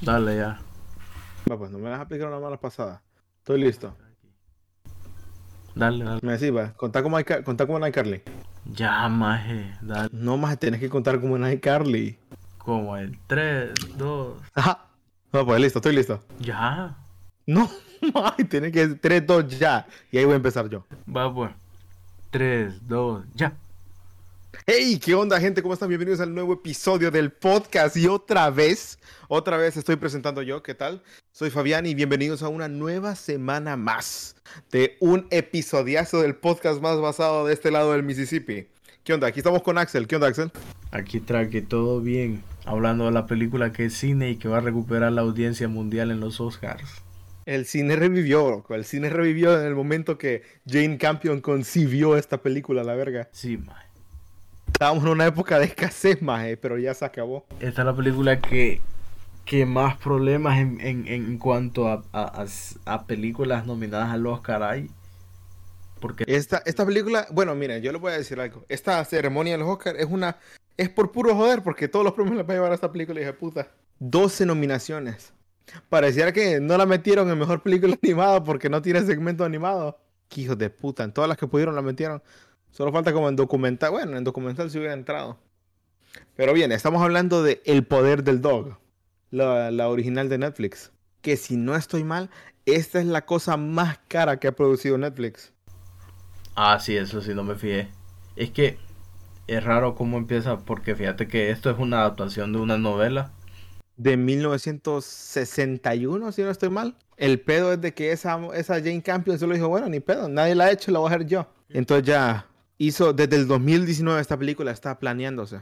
Dale ya. Va, pues no me las aplicaron una mala pasada. Estoy listo. Dale, dale. Me decís, va, contá como, contá como en iCarly. Ya, maje. Dale. No más, tenés que contar como en iCarly. Como el 3, 2. Ajá. No, pues listo, estoy listo. Ya. No, ay, tiene que 3, 2, ya. Y ahí voy a empezar yo. Va pues. 3, 2, ya. Hey, ¿qué onda, gente? ¿Cómo están? Bienvenidos al nuevo episodio del podcast. Y otra vez, otra vez estoy presentando yo. ¿Qué tal? Soy Fabián y bienvenidos a una nueva semana más de un episodiazo del podcast más basado de este lado del Mississippi. ¿Qué onda? Aquí estamos con Axel. ¿Qué onda, Axel? Aquí trae todo bien. Hablando de la película que es cine y que va a recuperar la audiencia mundial en los Oscars. El cine revivió. El cine revivió en el momento que Jane Campion concibió esta película, la verga. Sí, maje. Estábamos en una época de escasez, maje, pero ya se acabó. Esta es la película que, que más problemas en, en, en cuanto a, a, películas nominadas al Oscar hay. Porque Esta, esta película, bueno, miren, yo les voy a decir algo. Esta ceremonia de los Oscars es una. Es por puro joder, porque todos los premios le va a llevar a esta película, hija de puta. 12 nominaciones. Pareciera que no la metieron en mejor película animada porque no tiene segmento animado. Qué hijos de puta. En todas las que pudieron la metieron. Solo falta como en documental. Bueno, en documental si hubiera entrado. Pero bien, estamos hablando de El Poder del Dog. La, la original de Netflix. Que si no estoy mal, esta es la cosa más cara que ha producido Netflix. Ah, sí, eso sí, no me fijé. Es que es raro cómo empieza, porque fíjate que esto es una adaptación de una novela. de 1961, si no estoy mal. El pedo es de que esa, esa Jane Campion solo dijo, bueno, ni pedo, nadie la ha hecho, la voy a hacer yo. Entonces ya hizo, desde el 2019 esta película está planeándose.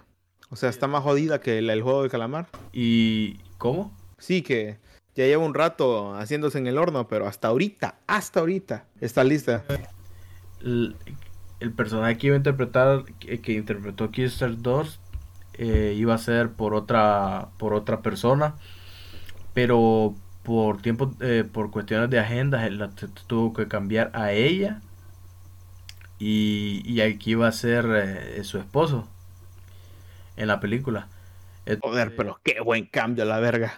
O sea, está más jodida que el, el juego de calamar. ¿Y cómo? Sí, que ya lleva un rato haciéndose en el horno, pero hasta ahorita, hasta ahorita, está lista. El, el personaje que iba a interpretar, que, que interpretó Kister 2, eh, iba a ser por otra, por otra persona, pero por tiempo, eh, por cuestiones de agendas, él la tuvo que cambiar a ella y, y aquí iba a ser eh, su esposo en la película. Joder, pero qué buen cambio, la verga.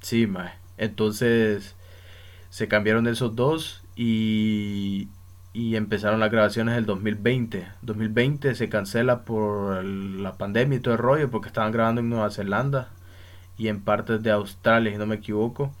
Sí, mae. Entonces se cambiaron esos dos y, y empezaron las grabaciones el 2020. 2020 se cancela por el- la pandemia y todo el rollo porque estaban grabando en Nueva Zelanda y en partes de Australia, si no me equivoco.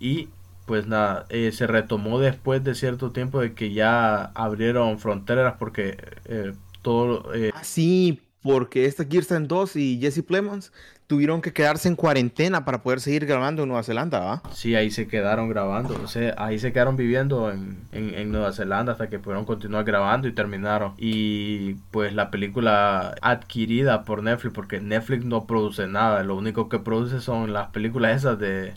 Y pues nada, eh, se retomó después de cierto tiempo de que ya abrieron fronteras porque eh, todo... eh, Ah, sí, porque esta Kirsten 2 y Jesse Plemons tuvieron que quedarse en cuarentena para poder seguir grabando en Nueva Zelanda, ¿va? Sí, ahí se quedaron grabando, o sea, ahí se quedaron viviendo en, en, en Nueva Zelanda hasta que pudieron continuar grabando y terminaron. Y pues la película adquirida por Netflix, porque Netflix no produce nada, lo único que produce son las películas esas de,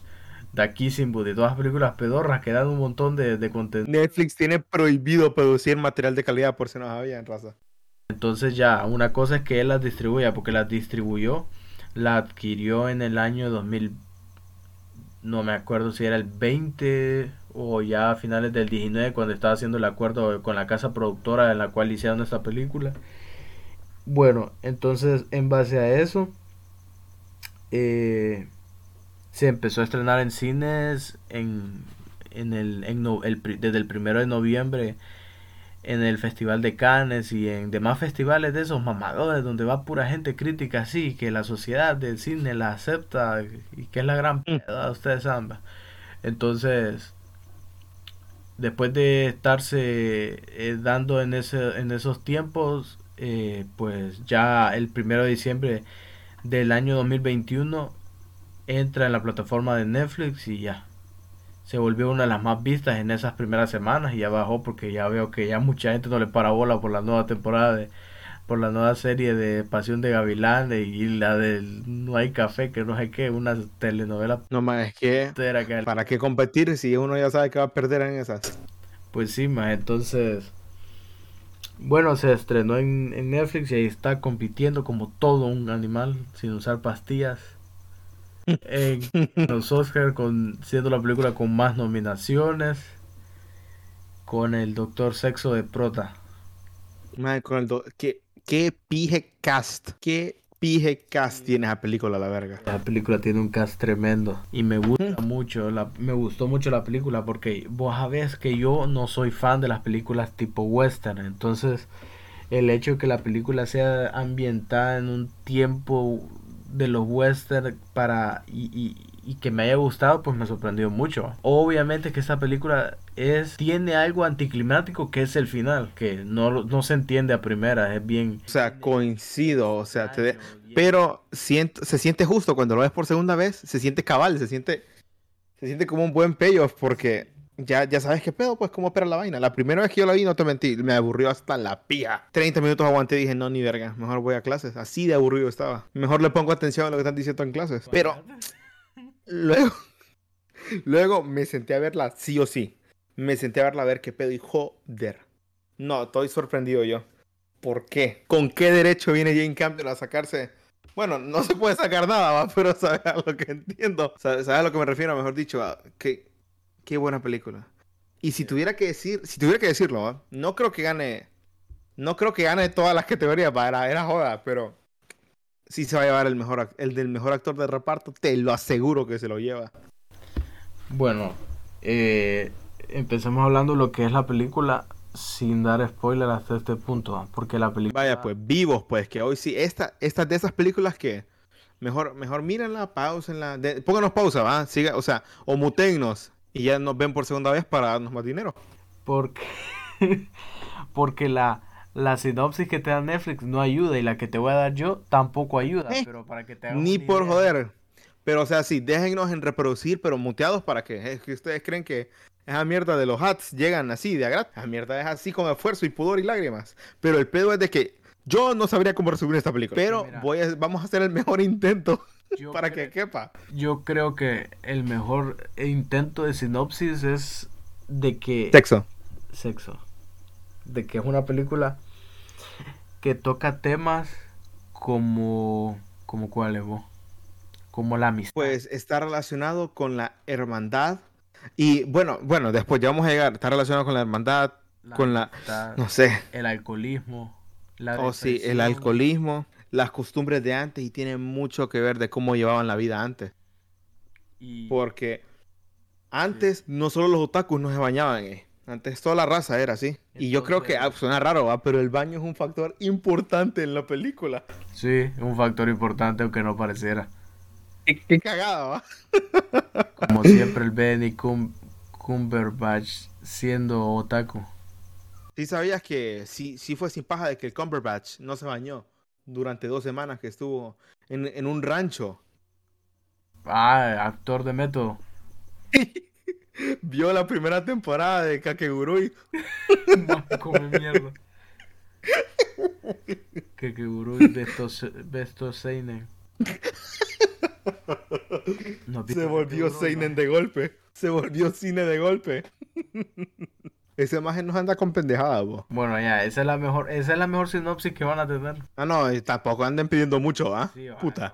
de aquí sin Booty, todas las películas pedorras que dan un montón de, de contenido. Netflix tiene prohibido producir material de calidad por si no sabían, raza. Entonces ya, una cosa es que él las distribuya, porque las distribuyó, la adquirió en el año 2000, no me acuerdo si era el 20 o ya a finales del 19 cuando estaba haciendo el acuerdo con la casa productora en la cual hicieron esta película. Bueno, entonces en base a eso eh, se empezó a estrenar en cines en, en el, en no- el desde el primero de noviembre en el Festival de Cannes y en demás festivales de esos mamadores donde va pura gente crítica así, que la sociedad del cine la acepta y que es la gran peda, ustedes saben. Entonces, después de estarse eh, dando en ese, en esos tiempos, eh, pues ya el primero de diciembre del año 2021 entra en la plataforma de Netflix y ya se volvió una de las más vistas en esas primeras semanas y ya bajó porque ya veo que ya mucha gente no le para bola por la nueva temporada de por la nueva serie de Pasión de Gavilanes y la del No hay café que no sé qué, una telenovela No más, es que que ¿para qué competir si uno ya sabe que va a perder en esas? pues sí, más entonces bueno, se estrenó en, en Netflix y ahí está compitiendo como todo un animal sin usar pastillas. En los Oscar con siendo la película con más nominaciones con el Doctor Sexo de Prota. Madre, con el do- ¿Qué, qué pije cast. Qué pije cast tiene esa película, la verga. La película tiene un cast tremendo y me gusta mucho, la, me gustó mucho la película porque vos sabés que yo no soy fan de las películas tipo western, entonces el hecho de que la película sea ambientada en un tiempo de los western para y, y, y que me haya gustado pues me sorprendió mucho. Obviamente que esta película es tiene algo anticlimático que es el final que no, no se entiende a primera es bien. O sea, coincido, o sea, te de- pero siento, se siente justo cuando lo ves por segunda vez, se siente cabal, se siente, se siente como un buen payoff porque ya, ya sabes qué pedo, pues cómo opera la vaina. La primera vez que yo la vi, no te mentí, me aburrió hasta la pija. 30 minutos aguanté y dije, no, ni verga, mejor voy a clases. Así de aburrido estaba. Mejor le pongo atención a lo que están diciendo en clases. Pero luego, luego me senté a verla sí o sí. Me senté a verla a ver qué pedo y joder. No, estoy sorprendido yo. ¿Por qué? ¿Con qué derecho viene Jane Campion a sacarse? Bueno, no se puede sacar nada, ¿va? pero sabes a lo que entiendo. Sabes a lo que me refiero, mejor dicho. ¿va? Qué, qué buena película. Y si tuviera que decir, si tuviera que decirlo, no creo que gane, no creo que gane todas las categorías, ¿va? era, era joda, pero sí se va a llevar el mejor, el del mejor actor de reparto, te lo aseguro que se lo lleva. Bueno, eh, empecemos hablando de lo que es la película sin dar spoiler hasta este punto, porque la película... Vaya, pues vivos, pues que hoy sí, esta, esta de esas películas que mejor, mejor mírenla, pausenla, de- pónganos pausa, ¿va? Siga, o sea, o mutennos y ya nos ven por segunda vez para darnos más dinero. Porque, porque la, la sinopsis que te da Netflix no ayuda y la que te voy a dar yo tampoco ayuda, Eh, pero para que te Ni por idea. joder. Pero, o sea, sí, déjennos en reproducir, pero muteados para que, es que ustedes creen que esa mierda de los hats llegan así, de gratis. Esa mierda es así con esfuerzo y pudor y lágrimas. Pero el pedo es de que yo no sabría cómo resumir esta película. Pero mira. voy a, vamos a hacer el mejor intento Yo para que quepa. Yo creo que el mejor intento de sinopsis es de que... Sexo. Sexo. De que es una película que toca temas como... como cuáles vos. Como la amistad. Pues está relacionado con la hermandad. Y bueno, bueno, después ya vamos a llegar. Está relacionado con la hermandad, con la, no sé, el alcoholismo. La oh sí, el alcoholismo, las costumbres de antes y tiene mucho que ver de cómo llevaban la vida antes. y- Porque antes no solo los otakus no se bañaban, eh. Antes toda la raza era así. Y yo creo que ah, suena raro, ¿va? pero el baño es un factor importante en la película. Sí, un factor importante aunque no pareciera. Qué, qué cagada, ¿va? Como siempre el Benny Cum- Cumberbatch siendo otaku. Sí sabías que sí, sí fue sin paja de que el Cumberbatch no se bañó durante dos semanas que estuvo en, en un rancho. Ah, actor de método. Vio la primera temporada de Kakegurui. Come mierda. Que que Urui Besto Besto Seinen. ¿No viste Se volvió Kakegurui, Seinen no? de golpe. Se volvió cine de golpe. Esa imagen nos anda con pendejada, vos. Bueno, ya, esa es la mejor, esa es la mejor sinopsis que van a tener. Ah, no, y tampoco anden pidiendo mucho, ¿ah? Sí. Puta.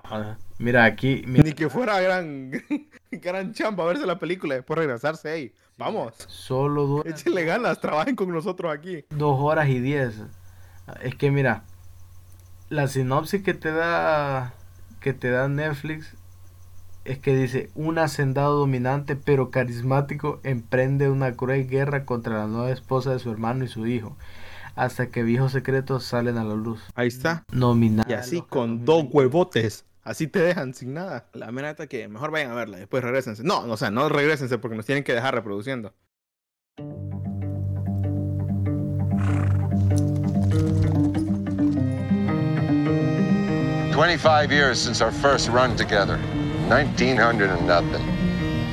Mira, aquí, mira, Ni que fuera gran, gran chamba verse la película y después regresarse ahí. Vamos. solo dura Échenle ganas, trabajen con nosotros aquí. dos horas y diez. Es que mira, la sinopsis que te da que te da Netflix es que dice un hacendado dominante pero carismático emprende una cruel guerra contra la nueva esposa de su hermano y su hijo hasta que viejos secretos salen a la luz. Ahí está. Nominada Y así con dos 2020. huevotes. Así te dejan sin nada. La mera que mejor vayan a verla, después regresense. No, no, o sea, no regresense porque nos tienen que dejar reproduciendo. Twenty-five years since our first run together. Nineteen hundred and nothing.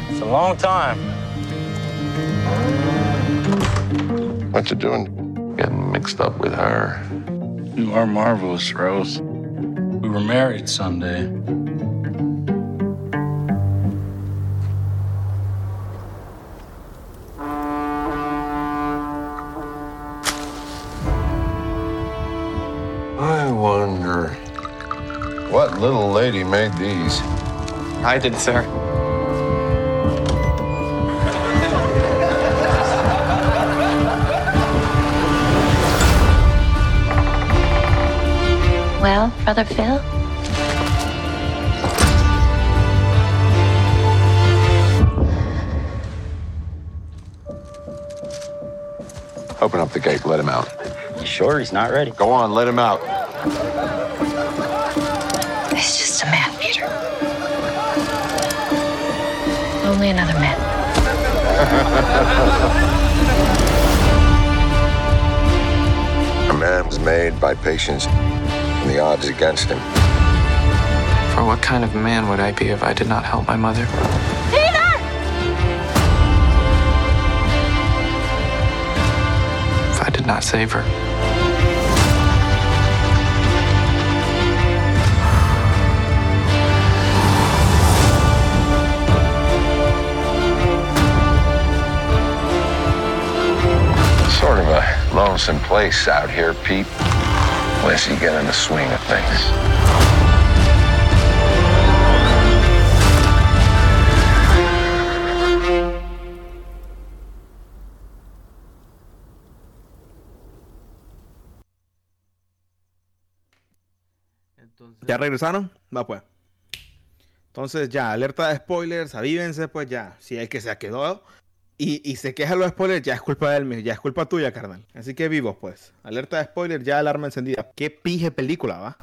It's a long time. What you doing? Getting mixed up with her. You are marvelous, Rose. We were married Sunday. I wonder what little lady made these. I did, sir. Well, Brother Phil? Open up the gate. Let him out. You sure he's not ready? Go on, let him out. A man was made by patience and the odds against him. For what kind of man would I be if I did not help my mother? If I did not save her? Lonesome place out here, Pete. Unless you get in the swing of things. Entonces, ¿Ya regresaron? Va pues. Entonces ya, alerta de spoilers, avívense pues ya. Si el que se quedó y, y se queja los spoilers, ya es culpa de él mismo, ya es culpa tuya, carnal. Así que vivos pues. Alerta de spoilers, ya alarma encendida. Qué pije película, va.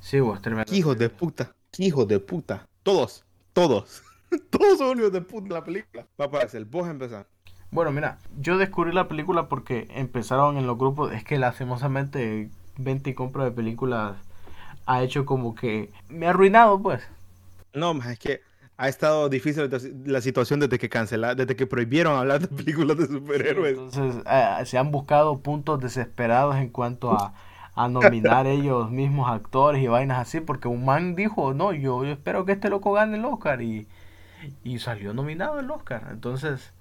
sí, vos, tremendo. Hijos de puta. Hijos de puta. Todos, todos. todos son hijos de puta la película. Va pues, el vos empezar. Bueno, mira, yo descubrí la película porque empezaron en los grupos. Es que lastimosamente, venta y compra de películas ha hecho como que me ha arruinado, pues. No, ma, es que ha estado difícil la- situación desde que cancelaron, desde que prohibieron hablar de películas de superhéroes. Entonces, eh, se han buscado puntos desesperados en cuanto a, a nominar ellos mismos actores y vainas así, porque un man dijo, no, yo, yo espero que este loco gane el Oscar y, y salió nominado el Oscar. Entonces,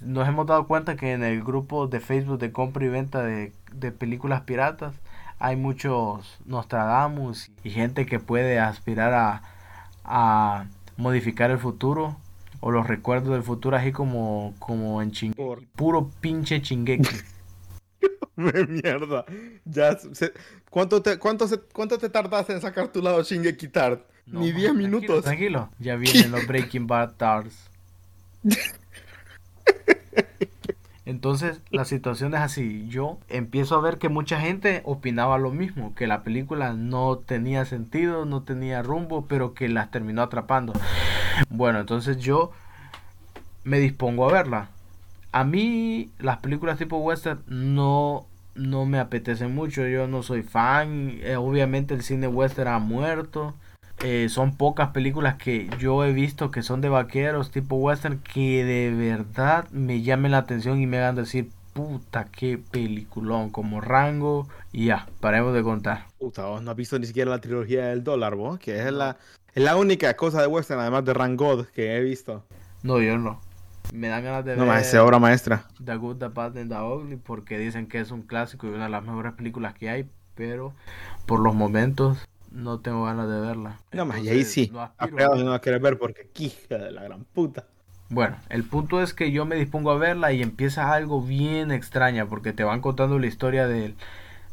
nos hemos dado cuenta que en el grupo de Facebook de compra y venta de, de películas piratas hay muchos Nostradamus y gente que puede aspirar a, a modificar el futuro o los recuerdos del futuro así como, como en Shingeki. Por- Puro pinche Shingeki. Mierda. Ya se- ¿cuánto, te, cuánto, se- ¿Cuánto te tardaste en sacar tu lado Shingeki Tard? No, Ni man, 10 tranquilo, minutos. Tranquilo, ya vienen los Breaking Bad Stars. Entonces la situación es así. Yo empiezo a ver que mucha gente opinaba lo mismo, que la película no tenía sentido, no tenía rumbo, pero que las terminó atrapando. Bueno, entonces yo me dispongo a verla. A mí las películas tipo western no, no me apetecen mucho. Yo no soy fan. Eh, obviamente el cine western ha muerto. Eh, son pocas películas que yo he visto que son de vaqueros tipo western que de verdad me llamen la atención y me hagan decir puta qué peliculón como Rango y ya, paremos de contar. Puta, vos no has visto ni siquiera la trilogía del dólar, vos, que es la, es la única cosa de western, además de Rangod, que he visto. No, yo no. Me dan ganas de No ver esa obra maestra. The Good, The Bad and The Ugly porque dicen que es un clásico y una de las mejores películas que hay, pero por los momentos no tengo ganas de verla. No más, y ahí sí. no aspiro. no va a querer ver porque quija de la gran puta. Bueno, el punto es que yo me dispongo a verla y empieza algo bien extraña porque te van contando la historia del,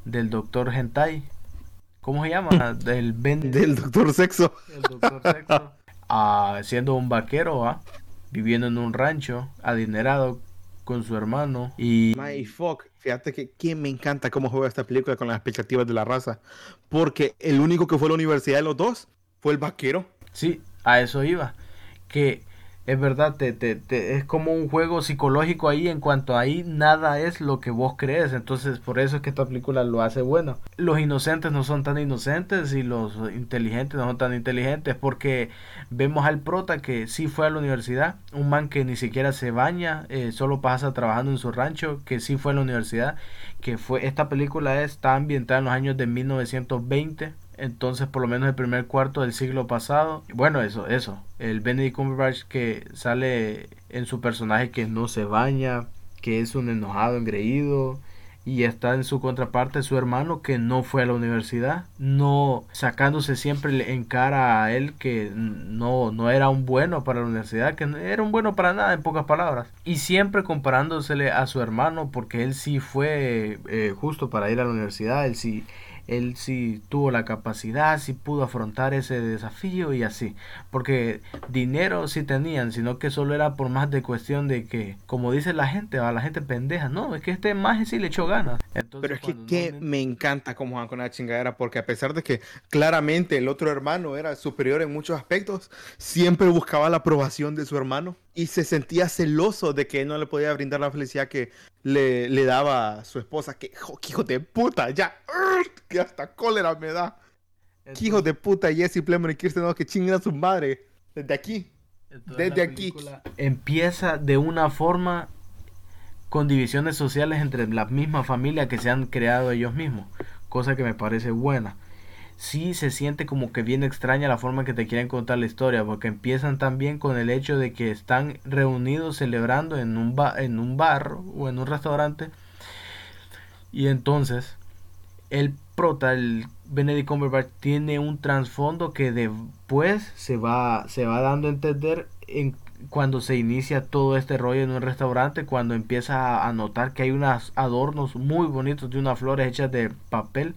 del doctor Hentai. ¿Cómo se llama? Del Ben Del doctor sexo. el doctor Sexo. Ah, siendo un vaquero, ¿ah? viviendo en un rancho, adinerado con su hermano y My fuck. Fíjate que, que me encanta cómo juega esta película con las expectativas de la raza. Porque el único que fue a la universidad de los dos fue el vaquero. Sí, a eso iba. Que es verdad, te, te, te- es como un juego psicológico ahí en cuanto ahí nada es lo que vos crees. Entonces, por eso es que esta película lo hace bueno. Los inocentes no son tan inocentes y los inteligentes no son tan inteligentes porque vemos al prota que sí fue a la universidad. Un man que ni siquiera se baña, eh, solo pasa trabajando en su rancho, que sí fue a la universidad. Que fue, esta película está ambientada en los años de 1920 entonces por lo menos el primer cuarto del siglo pasado bueno eso eso el Benedict Cumberbatch que sale en su personaje que no se baña que es un enojado engreído y está en su contraparte su hermano que no fue a la universidad no sacándose siempre en cara a él que no no era un bueno para la universidad que no era un bueno para nada en pocas palabras. Y siempre comparándosele a su hermano porque él sí fue eh, justo para ir a la universidad él sí él sí tuvo la capacidad, sí pudo afrontar ese desafío y así. Porque dinero sí tenían, sino que solo era por más de cuestión de que, como dice la gente, a la gente pendeja, no, es que este maje sí le echó ganas. Entonces, Pero es que, que me encanta cómo van con la chingadera, porque a pesar de que claramente el otro hermano era superior en muchos aspectos, siempre buscaba la aprobación de su hermano y se sentía celoso de que él no le podía brindar la felicidad que le, le daba su esposa. Que jo- que hijo de puta, ya, que hasta cólera me da. Que hijo de puta, Jesse Plemons y Kirsten Dunst, que chingan a su madre. Desde aquí. Entonces, Desde aquí. Empieza de una forma con divisiones sociales entre la misma familia que se han creado ellos mismos, cosa que me parece buena. Sí se siente como que bien extraña la forma que te quieren contar la historia, porque empiezan también con el hecho de que están reunidos celebrando en un, ba- en un bar o en un restaurante, y entonces el prota, el Benedict Cumberbatch, tiene un trasfondo que después se va, se va dando a entender en, cuando se inicia todo este rollo en un restaurante, cuando empieza a notar que hay unos adornos muy bonitos de unas flores hechas de papel.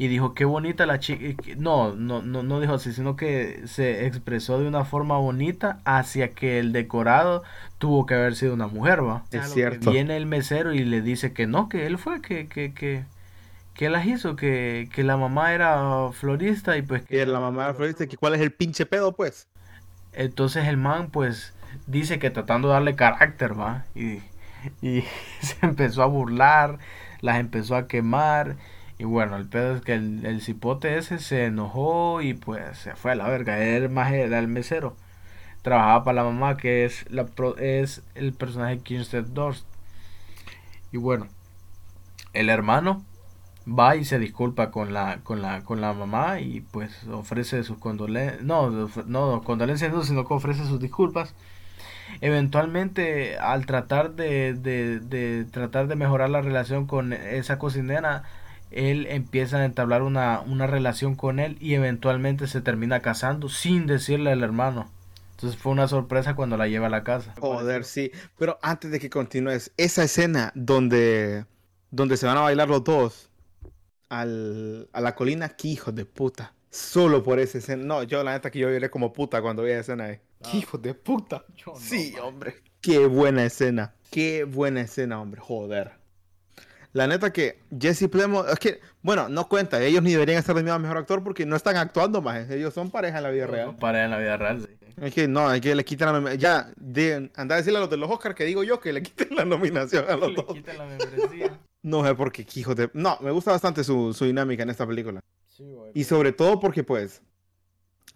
Y dijo, qué bonita la chica. No, no, no, no dijo así, sino que se expresó de una forma bonita hacia que el decorado tuvo que haber sido una mujer, ¿va? Es cierto. Viene el mesero y le dice que no, que él fue, que, que, que, que las hizo, que, que la mamá era florista y pues Que la mamá de Florista, que cuál es el pinche pedo, pues. entonces el man pues dice que tratando de darle carácter, va, y, y se empezó a burlar, las empezó a quemar, y bueno, el pedo es que el, el cipote ese se enojó y pues se fue a la verga, él más era el mesero, trabajaba para la mamá que es, la, pro- es el personaje Kirsten Dunst, y bueno, el hermano va y se disculpa con la con la con la mamá y pues ofrece sus condolencias no no condolencias no sino que ofrece sus disculpas. Eventualmente al tratar de, de, de tratar de mejorar la relación con esa cocinera él empieza a entablar una, una relación con él y eventualmente se termina casando sin decirle al hermano entonces fue una sorpresa cuando la lleva a la casa Joder, sí. Pero antes de que continúes, esa escena donde, donde se van a bailar los dos al, a la colina, qué hijos de puta. Solo por esa escena. No, yo la neta que yo lloré como puta cuando vi esa escena ahí. Qué hijos de puta. No, Sí, man. hombre. Qué buena escena. Qué buena escena, hombre. Joder. La neta que Jesse Plemons, es que, bueno, no cuenta, ellos ni deberían estar nominados a mejor actor porque no están actuando más, ellos son pareja en la vida real. para en la vida real sí. Es que no, hay que le quitan la. Ya, de, anda a decirle a los de los Oscars que digo yo que le quiten la nominación a los Le dos. quitan la membresía. No sé por qué, hijo de. No, me gusta bastante su, su dinámica en esta película. Sí, güey. Y sobre todo porque, pues,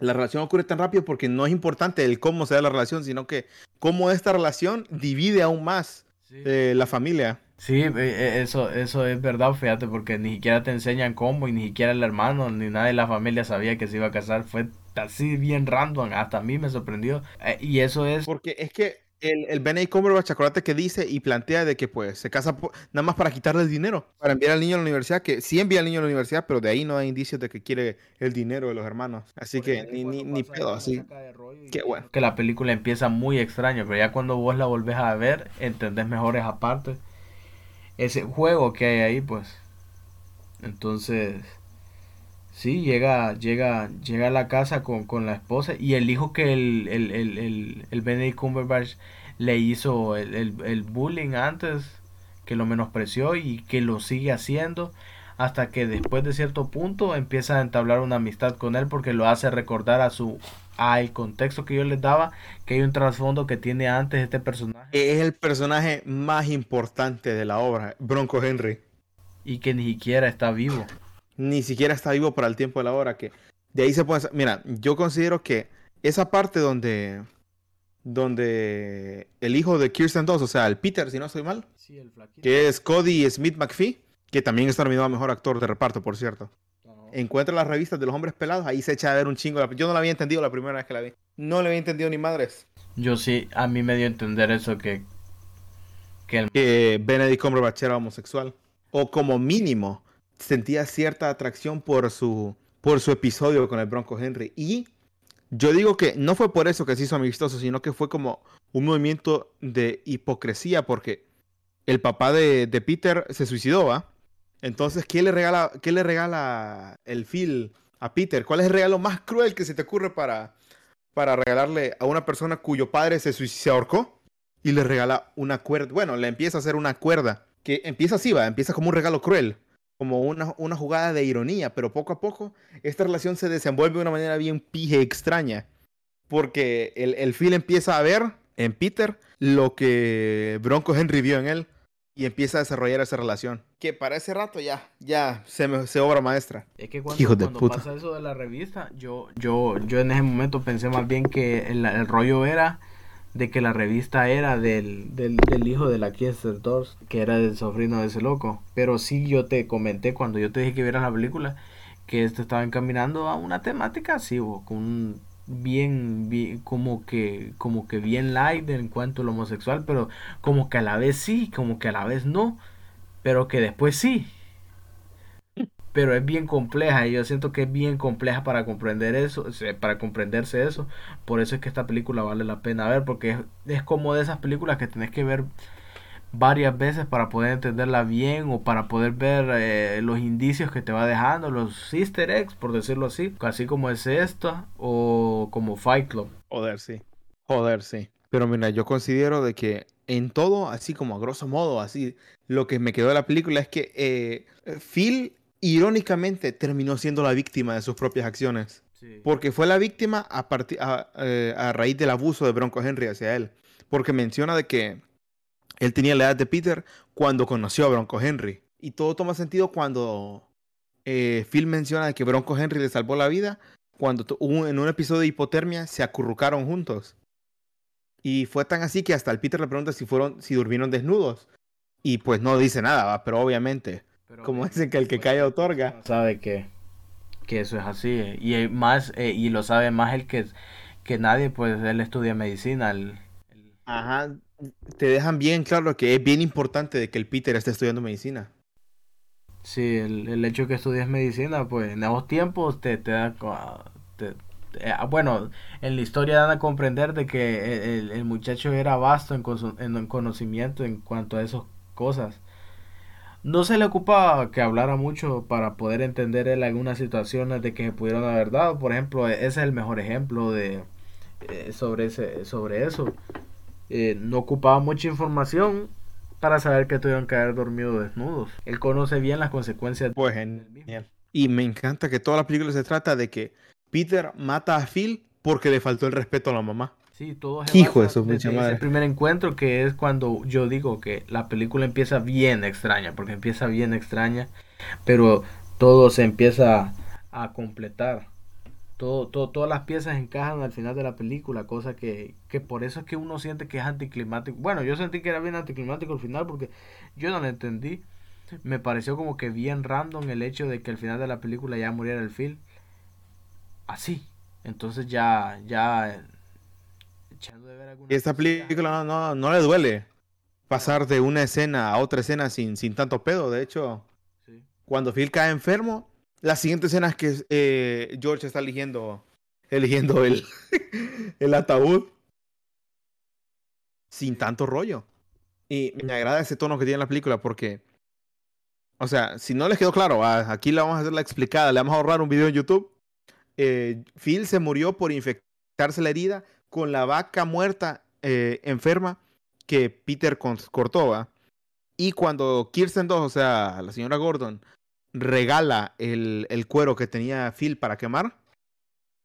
la relación ocurre tan rápido porque no es importante el cómo se da la relación, sino que cómo esta relación divide aún más Sí. eh, la familia. Sí, eh, eh, eso, eso es verdad, fíjate, porque ni siquiera te enseñan cómo y ni siquiera el hermano ni nadie de la familia sabía que se iba a casar. Fue así bien random, hasta a mí me sorprendió. Eh, y eso es, Porque es que el, el Benedict Cumberbatch, acuérdate que dice y plantea de que, pues, se casa nada más para quitarle el dinero, para enviar al niño a la universidad, que sí envía al niño a la universidad, pero de ahí no hay indicios de que quiere el dinero de los hermanos. Así que ni, ni, ni pedo, así. Qué bueno. que la película empieza muy extraño, pero ya cuando vos la volvés a ver, entendés mejor esa parte. Ese juego que hay ahí, pues. Entonces, sí, llega, llega, llega a la casa con, con la esposa y el hijo que el, el, el, el, el Benedict Cumberbatch le hizo el, el, el bullying antes, que lo menospreció y que lo sigue haciendo hasta que después de cierto punto empieza a entablar una amistad con él porque lo hace recordar a su al contexto que yo les daba que hay un trasfondo que tiene antes este personaje Es el personaje más importante de la obra, Bronco Henry. y que ni siquiera está vivo Ni siquiera está vivo para el tiempo de la obra. Que de ahí se puede. Mira, yo considero que esa parte donde. Donde el hijo de Kirsten Dunst, o sea, el Peter, si no estoy mal, sí, el que es Cody Smith McPhee, que también está nominado a mejor actor de reparto, por cierto. Encuentra las revistas de los hombres pelados, ahí se echa a ver un chingo. Yo no la había entendido la primera vez que la vi. No le había entendido ni madres. yo sí a mí me dio a entender eso que que el Que Benedict Cumberbatch era homosexual. O como mínimo, sentía cierta atracción por su, por su episodio con el Bronco Henry. Y yo digo que no fue por eso que se hizo amistoso, sino que fue como un movimiento de hipocresía, porque el papá de, de Peter se suicidó, ¿va? Entonces, ¿qué le regala, qué le regala el Phil a Peter? ¿Cuál es el regalo más cruel que se te ocurre para, para regalarle a una persona cuyo padre se, se ahorcó? Y le regala una cuerda. Bueno, le empieza a hacer una cuerda. Que empieza así, va. Empieza como un regalo cruel. Como una, una jugada de ironía. Pero poco a poco, esta relación se desenvuelve de una manera bien pije extraña. Porque el, el Phil empieza a ver en Peter lo que Bronco Henry vio en él y empieza a desarrollar esa relación. Que para ese rato ya, ya se, me, se obra maestra. Es que cuando, Hijos de cuando puta. pasa eso de la revista, yo, yo, yo en ese momento pensé más bien que el, el rollo era de que la revista era del, del, del hijo de la Kiester Doors, que era el sobrino de ese loco. Pero sí yo te comenté cuando yo te dije que vieras la película, que este estaba encaminando a una temática así, con un bien, bien como que como que bien light en cuanto al homosexual pero como que a la vez sí como que a la vez no pero que después sí pero es bien compleja y yo siento que es bien compleja para comprender eso, para comprenderse eso. Por eso es que esta película vale la pena ver, porque es, es como de esas películas que tenés que ver varias veces para poder entenderla bien o para poder ver eh, los indicios que te va dejando, los easter eggs, por decirlo así, así como es esta o como Fight Club. Joder, sí. Joder, sí. Pero mira, yo considero de que en todo, así como a grosso modo, así, lo que me quedó de la película es que eh, Phil irónicamente terminó siendo la víctima de sus propias acciones. Sí. Porque fue la víctima a, a, eh, a raíz del abuso de Bronco Henry hacia él. Porque menciona de que él tenía la edad de Peter cuando conoció a Bronco Henry. Y todo toma sentido cuando eh, Phil menciona que Bronco Henry le salvó la vida cuando en un episodio de hipotermia se acurrucaron juntos. Y fue tan así que hasta el Peter le pregunta si fueron, si durmieron desnudos. Y pues no dice nada, ¿va? pero obviamente, Pero como dicen que el que pues, cae otorga. sabe que, que eso es así eh, y más eh, y lo sabe más el que que nadie pues él estudia medicina el- el- Ajá, te dejan bien claro que es bien importante de que el Peter esté estudiando medicina. Sí, el, el hecho que estudies medicina, pues en esos tiempos te, te da... ah, bueno, en la historia dan a comprender de que el, el- muchacho era vasto en, en conocimiento en cuanto a esas cosas. No se le ocupaba que hablara mucho para poder entender él algunas situaciones de que se pudieron haber dado. Por ejemplo, ese es el mejor ejemplo de eh, sobre ese, sobre eso. Eh, no ocupaba mucha información para saber que tuvieron que haber dormido desnudos. Él conoce bien las consecuencias. Pues genial. Y me encanta que toda la película se trata de que Peter mata a Phil porque le faltó el respeto a la mamá. Sí, todo Hijo de basa su desde mucha madre. primer encuentro que es cuando yo digo que la película empieza bien extraña, porque empieza bien extraña, pero todo se empieza a completar. Todo, todo, todas las piezas encajan al final de la película, cosa que, que por eso es que uno siente que es anticlimático. Bueno, yo sentí que era bien anticlimático al final porque yo no lo entendí. Me pareció como que bien random el hecho de que al final de la película ya muriera el Phil. Así. Entonces ya, ya echando de ver algunas Y esta película no, no, no le duele pasar de una escena a otra escena sin, sin tanto pedo. De hecho, Sí. cuando Phil cae enfermo, la siguiente escena es que eh, George está eligiendo, eligiendo el, ataúd sin tanto rollo. Y me agrada ese tono que tiene la película porque, o sea, si no les quedó claro, ah, aquí le vamos a hacer la explicada, le vamos a ahorrar un video en YouTube. Eh, Phil se murió por infectarse la herida con la vaca muerta eh, enferma que Peter cortó, ¿va? Y cuando Kirsten 2, o sea, la señora Gordon, regala el, el cuero que tenía Phil para quemar,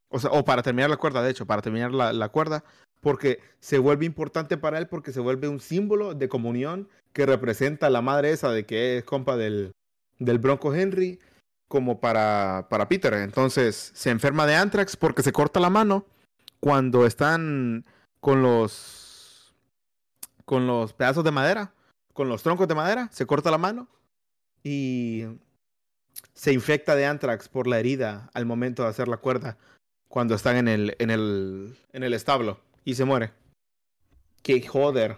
o sea, o para terminar la cuerda, de hecho, para terminar la, cuerda, porque se vuelve importante para él, porque se vuelve un símbolo de comunión que representa a la madre esa de que es compa del, del Bronco Henry, como para, para Peter. Entonces se enferma de anthrax porque se corta la mano cuando están con los con los pedazos de madera, con los troncos de madera, se corta la mano y se infecta de anthrax por la herida al momento de hacer la cuerda cuando están en el en el en el establo y se muere. Qué joder.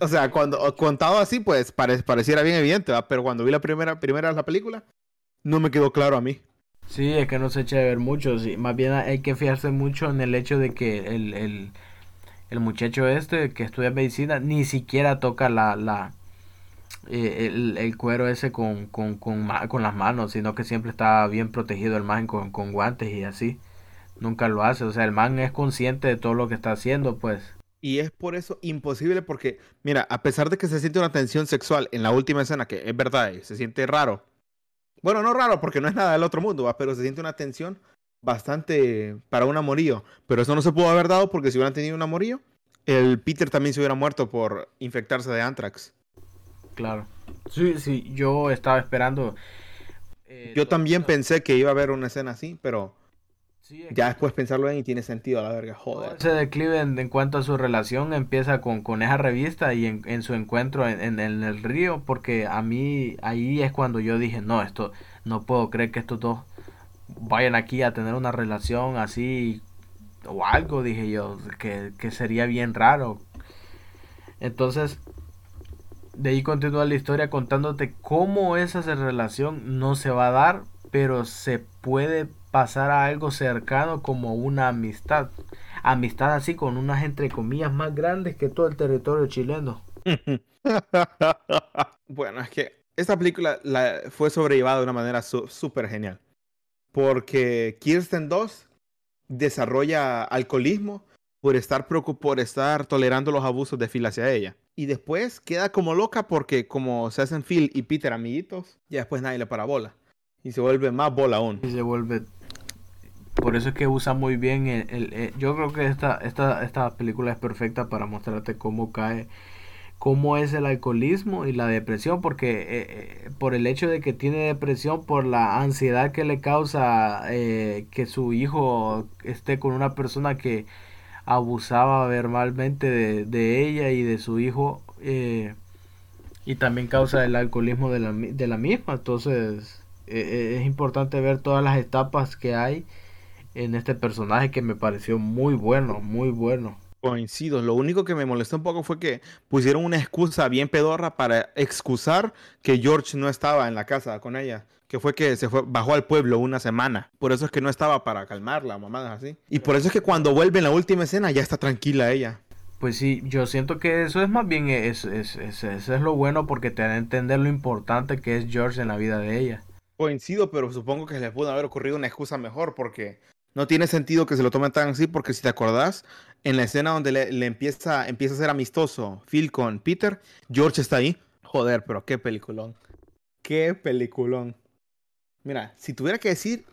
O sea, cuando contado así, pues pare- pareciera bien evidente, ¿va? pero cuando vi la primera, primera la película, no me quedó claro a mí. Sí, es que no se echa de ver mucho, sí. Más bien hay que fijarse mucho en el hecho de que el, el, el muchacho este que estudia medicina ni siquiera toca la, la, eh, el, el cuero ese con, con, con, con las manos, sino que siempre está bien protegido el man con, con guantes y así. Nunca lo hace, o sea, el man es consciente de todo lo que está haciendo, pues. Y es por eso imposible porque, mira, a pesar de que se siente una tensión sexual en la última escena, que es verdad, eh, se siente raro. Bueno, no raro porque no es nada del otro mundo, ¿va? pero se siente una tensión bastante para un amorío. Pero eso no se pudo haber dado porque si hubieran tenido un amorío, el Peter también se hubiera muerto por infectarse de anthrax. Claro. Sí, sí, yo estaba esperando. eh, Yo también pensé que iba a haber una escena así, pero Sí, es ya después pensarlo bien y tiene sentido a la verga, joder. ese declive en, en cuanto a su relación empieza con, con esa revista y en, en su encuentro en, en- en el río, porque a mí ahí es cuando yo dije, no, esto no puedo creer que estos dos vayan aquí a tener una relación así o algo, dije yo, que, que sería bien raro. Entonces, de ahí continúa la historia contándote cómo esa relación no se va a dar, pero se puede pasar a algo cercano como una amistad. Amistad así con unas entre comillas más grandes que todo el territorio chileno. bueno, es que esta película la, fue sobrellevada de una manera su- súper genial. Porque Kirsten 2 desarrolla alcoholismo por estar por estar tolerando los abusos de Phil hacia ella. Y después queda como loca porque como se hacen Phil y Peter amiguitos, ya después nadie le para bola. Y se vuelve más bola aún. Y se vuelve... Por eso es que usa muy bien el... el- yo creo que esta, esta, esta película es perfecta para mostrarte cómo cae cómo es el alcoholismo y la depresión, porque eh, eh, por el hecho de que tiene depresión, por la ansiedad que le causa eh, que su hijo esté con una persona que abusaba verbalmente de, de ella y de su hijo, eh, y también causa el alcoholismo de la, de la misma, entonces eh, eh, es importante ver todas las etapas que hay en este personaje que me pareció muy bueno, muy bueno. Coincido. Lo único que me molestó un poco fue que pusieron una excusa bien pedorra para excusar que George no estaba en la casa con ella. Que fue que se fue, bajó al pueblo una semana. Por eso es que no estaba para calmarla, mamadas así. Y por eso es que cuando vuelve en la última escena ya está tranquila ella. Pues sí, yo siento que eso es más bien, es, es, es- eso es lo bueno porque te da a entender lo importante que es George en la vida de ella. Coincido, pero supongo que se le pudo haber ocurrido una excusa mejor porque no tiene sentido que se lo tomen tan así porque si te acordás, en la escena donde le, le empieza, empieza a ser amistoso Phil con Peter, George está ahí. Joder, pero qué peliculón. Qué peliculón. Mira, si tuviera que decir,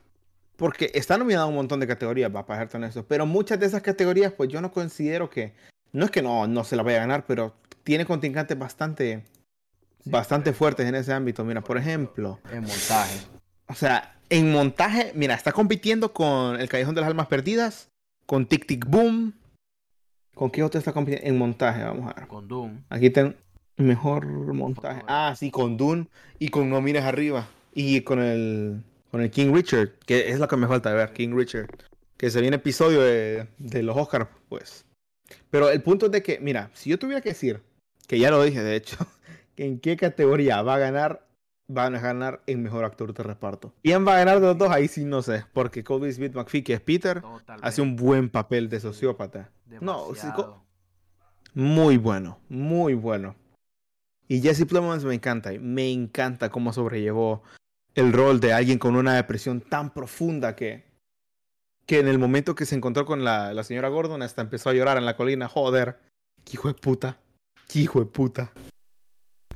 porque está nominado a un montón de categorías, va a ser honesto, pero muchas de esas categorías, pues yo no considero que, no es que no, no se la vaya a ganar, pero tiene contingentes bastante, bastante fuertes en ese ámbito. Mira, por ejemplo, En montaje. O sea, en montaje, mira, está compitiendo con El Callejón de las Almas Perdidas, con Tic Tic Boom. ¿Con qué otro está compitiendo? En montaje, vamos a ver. Con Doom. Aquí tengo mejor montaje. Ah, sí, con Dune y con No Mires Arriba. Y con el, con el King Richard, que es lo que me falta de ver, King Richard. Que se viene episodio de, de los Oscars, pues. Pero el punto es de que, mira, si yo tuviera que decir, que ya lo dije de hecho, que en qué categoría va a ganar, van a ganar en mejor actor de reparto. ¿Quién va a ganar de los dos? Ahí sí no sé, porque Kobe Smith McPhee, que es Peter, hace un buen papel de sociópata. No, muy bueno, muy bueno. Y Jesse Plemons me encanta, me encanta cómo sobrellevó el rol de alguien con una depresión tan profunda que, que en el momento que se encontró con la, la señora Gordon hasta empezó a llorar en la colina. Joder, qué hijo de puta, qué hijo de puta.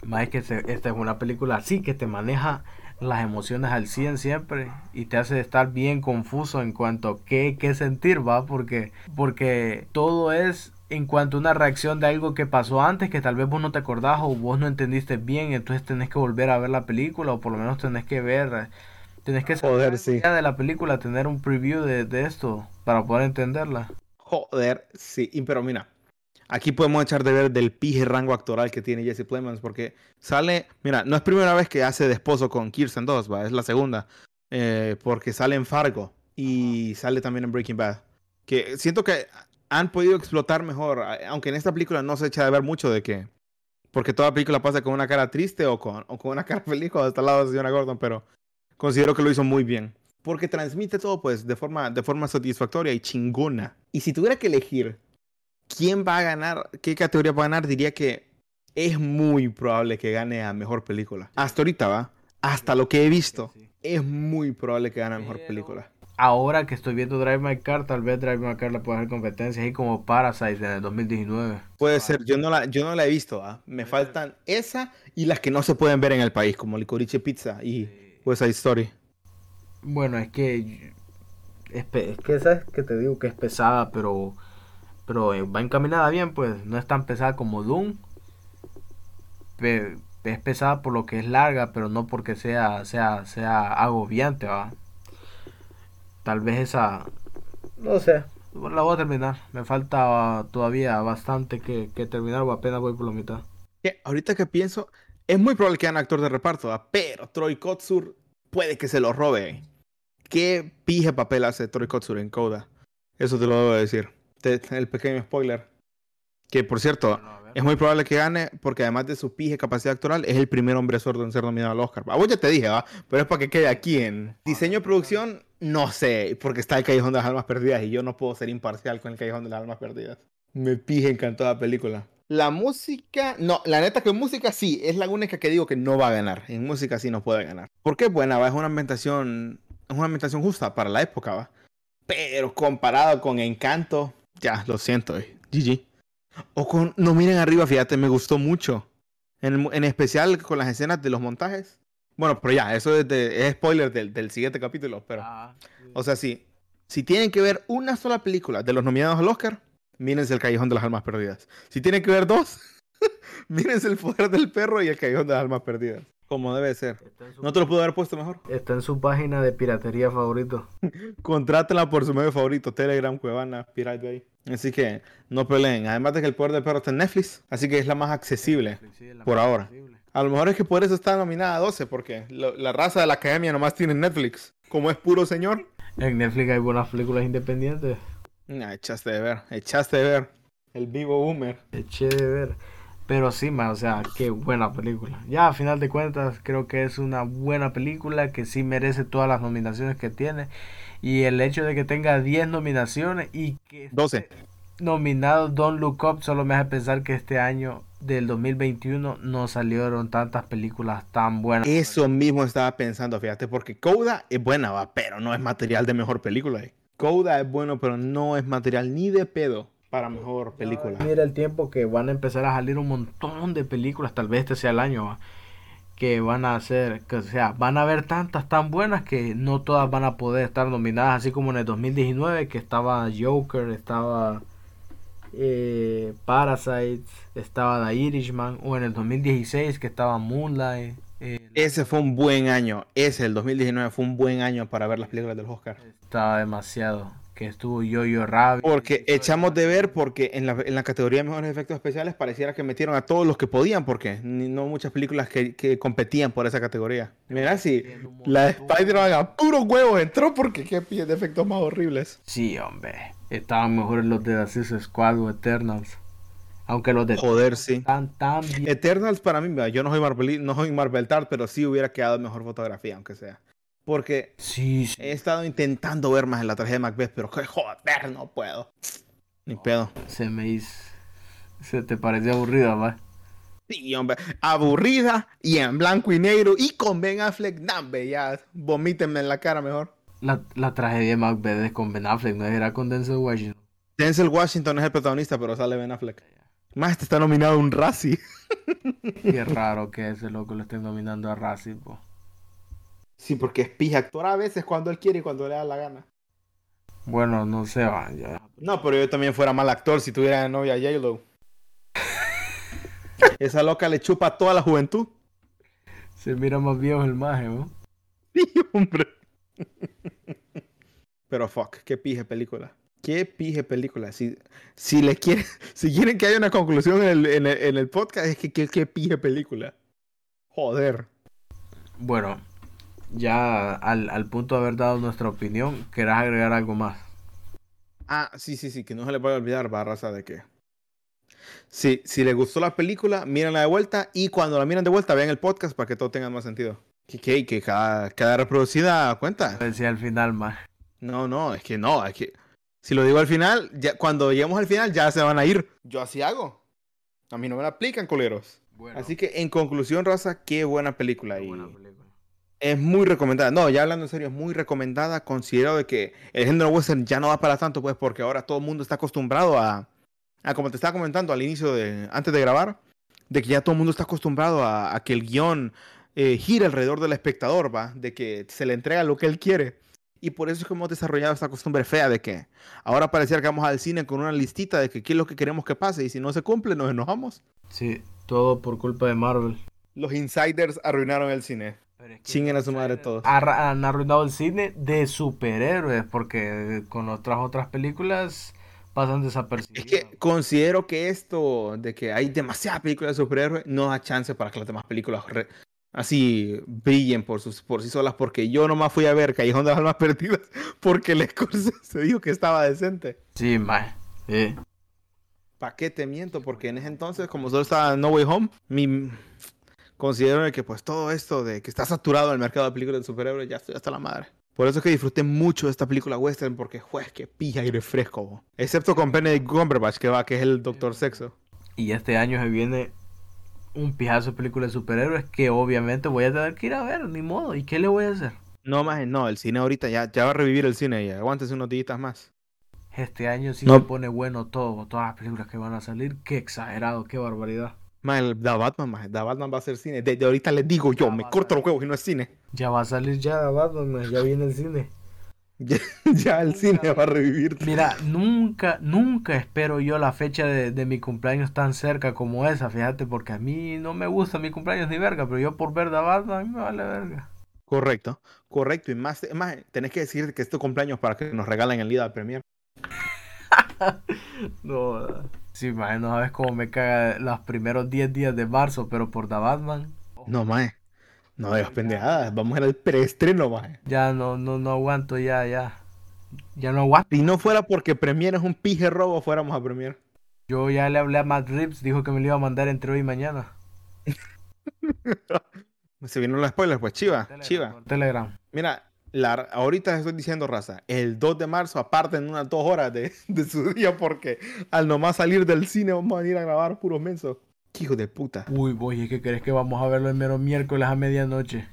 Más es que se- esta es una película así que te maneja las emociones al 100 siempre y te hace estar bien confuso en cuanto a qué, qué sentir, ¿va? Porque, porque todo es en cuanto a una reacción de algo que pasó antes que tal vez vos no te acordás o vos no entendiste bien, entonces tenés que volver a ver la película o por lo menos tenés que ver, tenés que saber Joder, sí. de la película, tener un preview de, de esto para poder entenderla. Joder, sí, y- pero mira, aquí podemos echar de ver del pije rango actoral que tiene Jesse Plemons, porque sale, mira, no es primera vez que hace de esposo con Kirsten Dunst, ¿va? es la segunda, eh, porque sale en Fargo y sale también en Breaking Bad, que siento que han podido explotar mejor, aunque en esta película no se echa de ver mucho de que, porque toda película pasa con una cara triste o con, o con una cara feliz cuando está al lado de la señora Gordon, pero considero que lo hizo muy bien. Porque transmite todo, pues, de forma, de forma satisfactoria y chingona. Y si tuviera que elegir quién va a ganar, qué categoría va a ganar, diría que es muy probable que gane a mejor película. Hasta ahorita va, hasta lo que he visto, es muy probable que gane a mejor película. Ahora que estoy viendo Drive My Car, tal vez Drive My Car le pueda hacer competencia, así como Parasite en el 2019. Puede ser, yo no la, yo no la he visto, ¿ah? me faltan esa y las que no se pueden ver en el país, como Licorice Pizza y West Side Story. Bueno, es que es, es que sabes que te digo que es pesada, pero pero eh, va encaminada bien, pues no es tan pesada como Doom. Pe- es pesada por lo que es larga, pero no porque sea sea sea agobiante, va. Tal vez esa no sé, la voy a terminar. Me falta todavía bastante que, que terminar, o apenas voy por la mitad. Ahorita que pienso, es muy probable que gane actor de reparto, pero Troy Kotsur puede que se lo robe. ¿Qué pije papel hace Troy Kotsur en Coda? Eso te lo debo decir. Te- el pequeño spoiler. Que por cierto, es muy probable que gane porque además de su pije capacidad actoral, es el primer hombre sordo en ser nominado al Oscar. A vos ya te dije, ¿va? Pero es para que quede aquí en diseño y producción, no sé, porque está el Callejón de las Almas Perdidas y yo no puedo ser imparcial con el Callejón de las Almas Perdidas. Me pije encantó la película. La música, no, la neta que música sí, es la única que digo que no va a ganar. En música sí no puede ganar. Porque buena, va, es una ambientación, es una ambientación justa para la época, va. Pero comparado con Encanto, ya, lo siento, eh, GG. O con No miren arriba, fíjate, me gustó mucho. En, en especial con las escenas de los montajes. Bueno, pero ya, eso es, de- es spoiler del, del siguiente capítulo. Pero, Ah, o sea, sí. Si tienen que ver una sola película de los nominados al Oscar, mírense El Callejón de las Almas Perdidas. Si tienen que ver dos, mírense El Poder del Perro y El Callejón de las Almas Perdidas. Como debe ser. No te lo puedo haber puesto mejor. está en su página de piratería favorito. Contrátela por su medio favorito, Telegram, Cuevana, Pirate Bay. Así que no peleen. Además de que El Poder del Perro está en Netflix, así que es la más accesible. Sí, es la Por más ahora. accesible. A lo mejor es que por eso está nominada a 12, porque lo- la raza de la academia nomás tiene Netflix. Como es puro señor. En Netflix hay buenas películas independientes. Nah, echaste de ver, echaste de ver. El vivo boomer. Eché de ver. Pero sí, ma, o sea, qué buena película. Ya, a final de cuentas, creo que es una buena película que sí merece todas las nominaciones que tiene. Y el hecho de que tenga 10 nominaciones y que esté 12. nominado Don't Look Up solo me hace pensar que este año del 2021 no salieron tantas películas tan buenas. Eso mismo estaba pensando, fíjate, porque Coda es buena, va, pero no es material de mejor película. eh. Coda es bueno, pero no es material ni de pedo para mejor película. Mira el tiempo que van a empezar a salir un montón de películas, tal vez este sea el año, ¿va? que van a hacer, que, o sea, van a haber tantas tan buenas que no todas van a poder estar nominadas, así como en el 2019 que estaba Joker, estaba eh, Parasite, estaba The Irishman, o en el 2016 que estaba Moonlight. eh, Ese fue un buen año. Ese, el 2019, fue un buen año para ver las películas del Oscar. estaba demasiado. Que estuvo Yo-Yo Rabbit. Porque echamos de ver, porque en la, en la categoría de mejores efectos especiales pareciera que metieron a todos los que podían, porque no muchas películas que, que competían por esa categoría. Mira, si la de Spider-Man a puros huevos entró, porque qué de efectos más horribles. Sí, hombre. Estaban mejores los de Suicide Squad o Eternals. Aunque los de Joder, sí. están tan bien. Eternals para mí, yo no soy Marvel, no soy Marvel Tart, pero sí hubiera quedado mejor fotografía, aunque sea. Porque Sí, sí. he estado intentando ver más en la tragedia de Macbeth, pero joder, no puedo. Ni pedo. Se me hizo. Se te pareció aburrida, va. Sí, hombre, aburrida y en blanco y negro y con Ben Affleck, nambe, ya, vomítenme en la cara mejor. La, la tragedia de Macbeth es con Ben Affleck, no era con Denzel Washington. Denzel Washington es el protagonista, pero sale Ben Affleck. Más este está nominado a un Razzie. Qué raro que ese loco lo estén nominando a Razzie, po. Sí, porque es pija actor a veces cuando él quiere y cuando le da la gana. Bueno, no sé, va. Ya. No, pero yo también fuera mal actor si tuviera de novia a J-Lo. Esa loca le chupa toda la juventud. Se mira más viejo el maje, ¿no? Sí, hombre. Pero fuck, qué pije película. Qué pije película. Si, si le quieren, si quieren que haya una conclusión en el, en el, en el podcast, es que qué, qué pije película. Joder. Bueno, ya al, al punto de haber dado nuestra opinión, ¿querás agregar algo más? Ah, sí, sí, sí, que no se le puede olvidar, barraza, de que. Sí, si les gustó la película, mírenla de vuelta y cuando la miren de vuelta, vean el podcast para que todo tenga más sentido. Que, que, que cada, cada reproducida cuenta. Decía al final, más. No, no, es que no, es que si lo digo al final, ya, cuando lleguemos al final ya se van a ir. Yo así hago. A mí no me la aplican, coleros. Bueno, Así que en conclusión, raza, qué buena película. qué Y buena película. Es muy recomendada. No, ya hablando en serio, es muy recomendada. Considero de que el género western ya no va para tanto, pues, porque ahora todo el mundo está acostumbrado a, a como te estaba comentando al inicio de, antes de grabar, de que ya todo el mundo está acostumbrado a, a que el guion eh, gire alrededor del espectador, va, de que se le entrega lo que él quiere. Y por eso es que hemos desarrollado esta costumbre fea de que ahora pareciera que vamos al cine con una listita de que qué es lo que queremos que pase y si no se cumple nos enojamos. Sí, todo por culpa de Marvel. Los insiders arruinaron el cine. Chinguen a su madre todos. Han arruinado el cine de superhéroes porque con otras otras películas pasan Es desapercibidos. que considero que esto de que hay demasiadas películas de superhéroes no da chance para que las demás películas así brillen por, sus, por sí solas. Porque yo nomás fui a ver Callejón de las Almas Perdidas porque el se dijo que estaba decente. Sí, mae. Sí. ¿Para qué te miento? Porque en ese entonces, como solo estaba No Way Home, mi... considero de que pues todo esto de que está saturado el mercado de películas de superhéroes ya estoy hasta la madre. Por eso es que disfruté mucho de esta película western porque, juez, que pija y refresco. bo. Excepto con Benedict Cumberbatch que va, que es el Doctor Sexo. Y este año se viene un pijazo de películas de superhéroes que obviamente voy a tener que ir a ver, ni modo. ¿Y qué le voy a hacer? No, más, no, el cine ahorita ya, ya va a revivir el cine y aguántese unos días más. Este año sí No. se pone bueno todo, todas las películas que van a salir. Qué exagerado, qué barbaridad. Más, el The Batman, más, The Batman va a ser cine. Desde ahorita les digo yo, me corto los huevos y no es cine. Ya va a salir ya Batman, mae, ya viene el cine. Ya, ya el cine va a revivir. Mira, nunca, nunca espero yo la fecha de, de mi cumpleaños tan cerca como esa, fíjate, porque a mí no me gusta mi cumpleaños ni verga, pero yo por ver The Batman a mí me vale verga. Correcto, correcto. Y más, más, tenés que decir que es tu cumpleaños para que nos regalen el día de premier. No, sí, mae, no sabes cómo me caga los primeros 10 días de marzo, pero por The Batman No, más. No digas pendejadas. Vamos a ir al preestreno, más. ya no, no, no aguanto, ya, ya. Ya no aguanto. Si no fuera porque Premier es un pije robo, fuéramos a Premier. Yo ya le hablé a Matt Reeves, dijo que me lo iba a mandar entre hoy y mañana. Se vienen los spoilers, pues chiva, Telegram, chiva. Telegram. Mira, la, ahorita estoy diciendo, raza, el 2 de marzo aparten unas dos horas de, de su día porque al nomás salir del cine vamos a venir a grabar puros mensos. Hijo de puta. Uy, voy, ¿qué crees que vamos a verlo el mero miércoles a medianoche?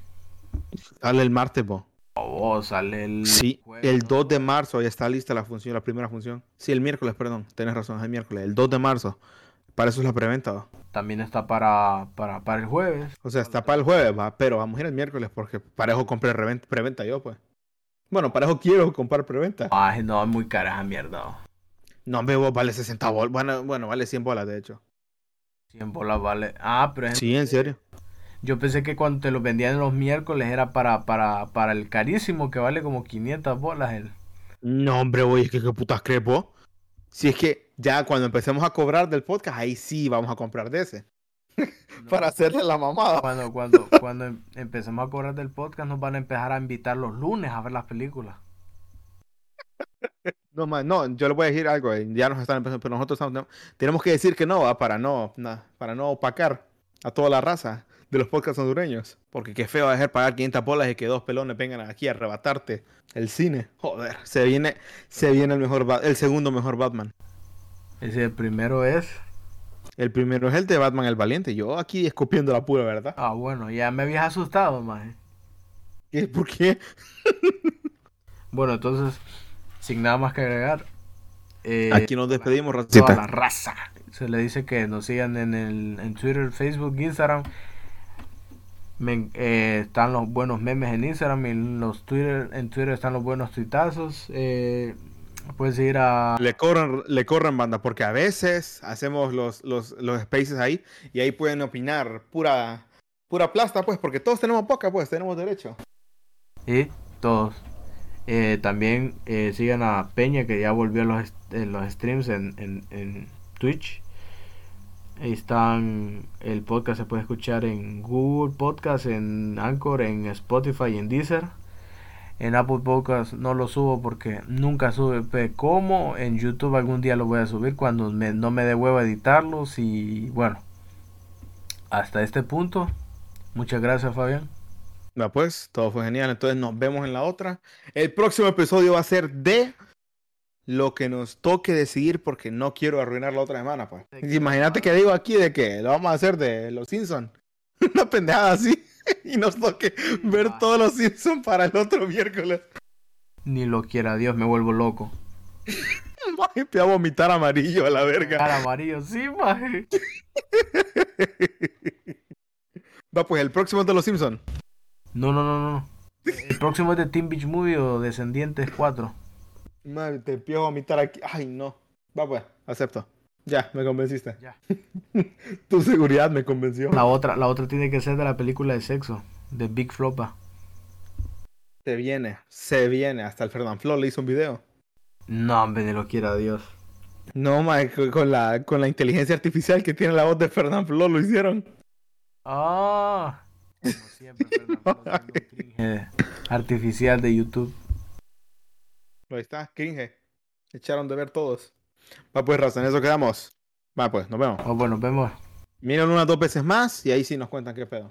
Sale el martes, po. Oh, sale el Sí, jueves, el ¿no? 2 de marzo ya está lista la función, la primera función. Sí, el miércoles, perdón. Tienes razón, es el miércoles. El 2 de marzo. Para eso es la preventa. También está para, para, para el jueves. O sea, está para el jueves, va. Pero vamos a ir el miércoles porque para eso compré reventa- preventa yo, pues. Bueno, para eso quiero comprar preventa. Ay, no, es muy cara esa mierda. No, me vale 60 bolas. Bueno, bueno, vale 100 bolas, de hecho. 100 bolas vale. Ah, pero es- Sí, en serio. yo pensé que cuando te lo vendían los miércoles era para, para, para el carísimo que vale como 500 bolas el. No, hombre, oye, ¿qué, qué putas crees vos? Si es que ya cuando empecemos a cobrar del podcast, ahí sí vamos a comprar de ese. Para hacerle la mamada. Cuando, cuando, cuando em- empecemos a cobrar del podcast nos van a empezar a invitar los lunes a ver las películas. No, man, no, yo le voy a decir algo. eh, Ya nos están empezando, pero nosotros estamos- tenemos que decir que no, ¿va? para no, na- para no opacar a toda la raza de los podcasts hondureños. Porque qué feo es dejar pagar 500 bolas y que dos pelones vengan aquí a arrebatarte el cine. Joder, se viene, se viene el mejor, el segundo mejor Batman. Ese primero es. El primero es el de Batman el Valiente. Yo aquí escupiendo la pura verdad. Ah, bueno, ya me habías asustado, más. ¿Qué? ¿Por qué? Bueno, entonces, sin nada más que agregar. eh, Aquí nos despedimos, toda racita. la raza. Se le dice que nos sigan en, el, en Twitter, Facebook, Instagram. Me- eh, están los buenos memes en Instagram y en los Twitter, en Twitter están los buenos tuitazos. Eh, puedes ir a... Le corren, le corren banda, porque a veces hacemos los, los, los spaces ahí y ahí pueden opinar pura, pura plasta, pues, porque todos tenemos poca, pues, tenemos derecho. Y todos. Eh, también eh, sigan a Peña que ya volvió a los, los streams en, en, en Twitch. Ahí están. El podcast se puede escuchar en Google Podcast, en Anchor, en Spotify y en Deezer. En Apple Podcast no lo subo porque nunca supe cómo. En YouTube algún día lo voy a subir cuando me- no me dé huevo editarlos. Y bueno, hasta este punto. Muchas gracias, Fabián. Va, pues, todo fue genial. Entonces nos vemos en la otra. El próximo episodio va a ser de lo que nos toque decidir porque no quiero arruinar la otra semana, pues. Imagínate que digo aquí de que lo vamos a hacer de los Simpsons. Una pendejada así. y nos toque ver todos los Simpsons para el otro miércoles. Ni lo quiera Dios, me vuelvo loco. Maje, te va a vomitar amarillo a la verga. Cara amarillo, sí, maje. Va, pues el próximo es de los Simpsons. No, no, no, no. El próximo es de Teen Beach Movie o Descendientes 4. Madre, te empiezo a vomitar aquí. Ay, no. Va, pues, acepto. Ya, me convenciste. Ya. tu seguridad me convenció. La otra, la otra tiene que ser de la película de sexo, de Big Flopa. Se viene, se viene. Hasta el Fernand Flo le hizo un video. No, hombre, ni lo quiera Dios. No, ma, con la, con la inteligencia artificial que tiene la voz de Fernand Flo lo hicieron. Ah, como siempre, siendo un cringe artificial de YouTube. Ahí está, cringe. Echaron de ver todos. Va, pues, raza, en eso quedamos. Va, pues, nos vemos. Oh, bueno, vemos. Miren unas dos veces más y ahí sí nos cuentan qué pedo.